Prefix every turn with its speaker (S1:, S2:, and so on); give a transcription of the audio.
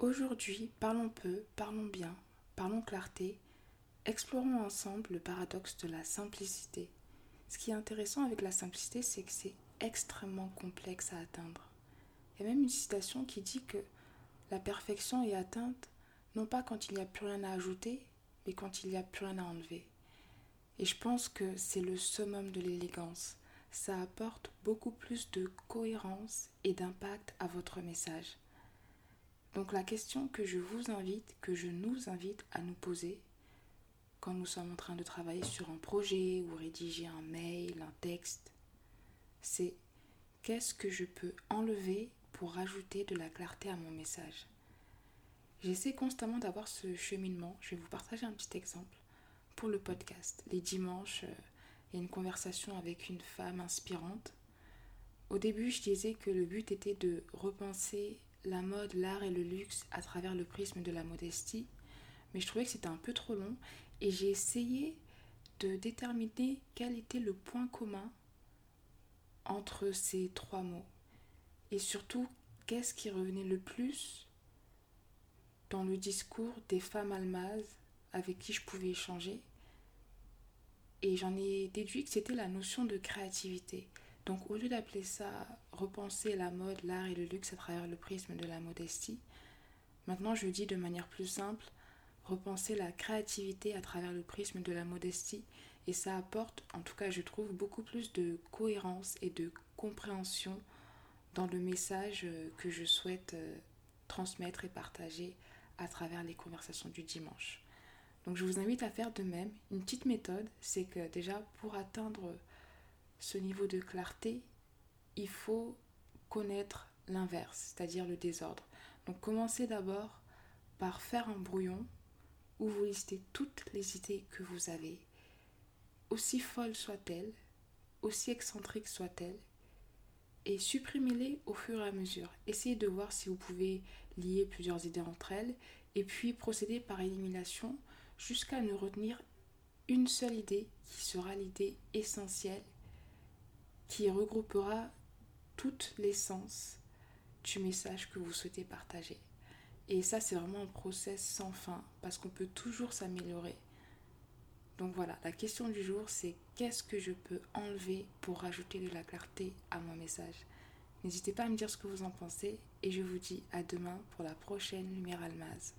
S1: Aujourd'hui, parlons peu, parlons bien, parlons clarté, explorons ensemble le paradoxe de la simplicité. Ce qui est intéressant avec la simplicité, c'est que c'est extrêmement complexe à atteindre. Il y a même une citation qui dit que la perfection est atteinte non pas quand il n'y a plus rien à ajouter, mais quand il n'y a plus rien à enlever. Et je pense que c'est le summum de l'élégance. Ça apporte beaucoup plus de cohérence et d'impact à votre message. Donc la question que je vous invite, que je nous invite à nous poser quand nous sommes en train de travailler sur un projet ou rédiger un mail, un texte, c'est qu'est-ce que je peux enlever pour rajouter de la clarté à mon message? J'essaie constamment d'avoir ce cheminement. Je vais vous partager un petit exemple pour le podcast. Les dimanches, euh, il y a une conversation avec une femme inspirante. Au début, je disais que le but était de repenser la mode, l'art et le luxe à travers le prisme de la modestie, mais je trouvais que c'était un peu trop long et j'ai essayé de déterminer quel était le point commun entre ces trois mots et surtout qu'est-ce qui revenait le plus dans le discours des femmes almazes avec qui je pouvais échanger? Et j'en ai déduit que c'était la notion de créativité. Donc au lieu d'appeler ça repenser la mode, l'art et le luxe à travers le prisme de la modestie, maintenant je dis de manière plus simple repenser la créativité à travers le prisme de la modestie et ça apporte, en tout cas je trouve, beaucoup plus de cohérence et de compréhension dans le message que je souhaite euh, transmettre et partager à travers les conversations du dimanche. Donc je vous invite à faire de même. Une petite méthode, c'est que déjà pour atteindre ce niveau de clarté, il faut connaître l'inverse, c'est-à-dire le désordre. Donc commencez d'abord par faire un brouillon où vous listez toutes les idées que vous avez, aussi folles soient-elles, aussi excentriques soient-elles, et supprimez-les au fur et à mesure. Essayez de voir si vous pouvez lier plusieurs idées entre elles et puis procéder par élimination jusqu'à ne retenir une seule idée qui sera l'idée essentielle qui regroupera toute l'essence du message que vous souhaitez partager. Et ça, c'est vraiment un process sans fin parce qu'on peut toujours s'améliorer. Donc voilà, la question du jour, c'est qu'est-ce que je peux enlever pour rajouter de la clarté à mon message? N'hésitez pas à me dire ce que vous en pensez et je vous dis à demain pour la prochaine Lumière Almaz.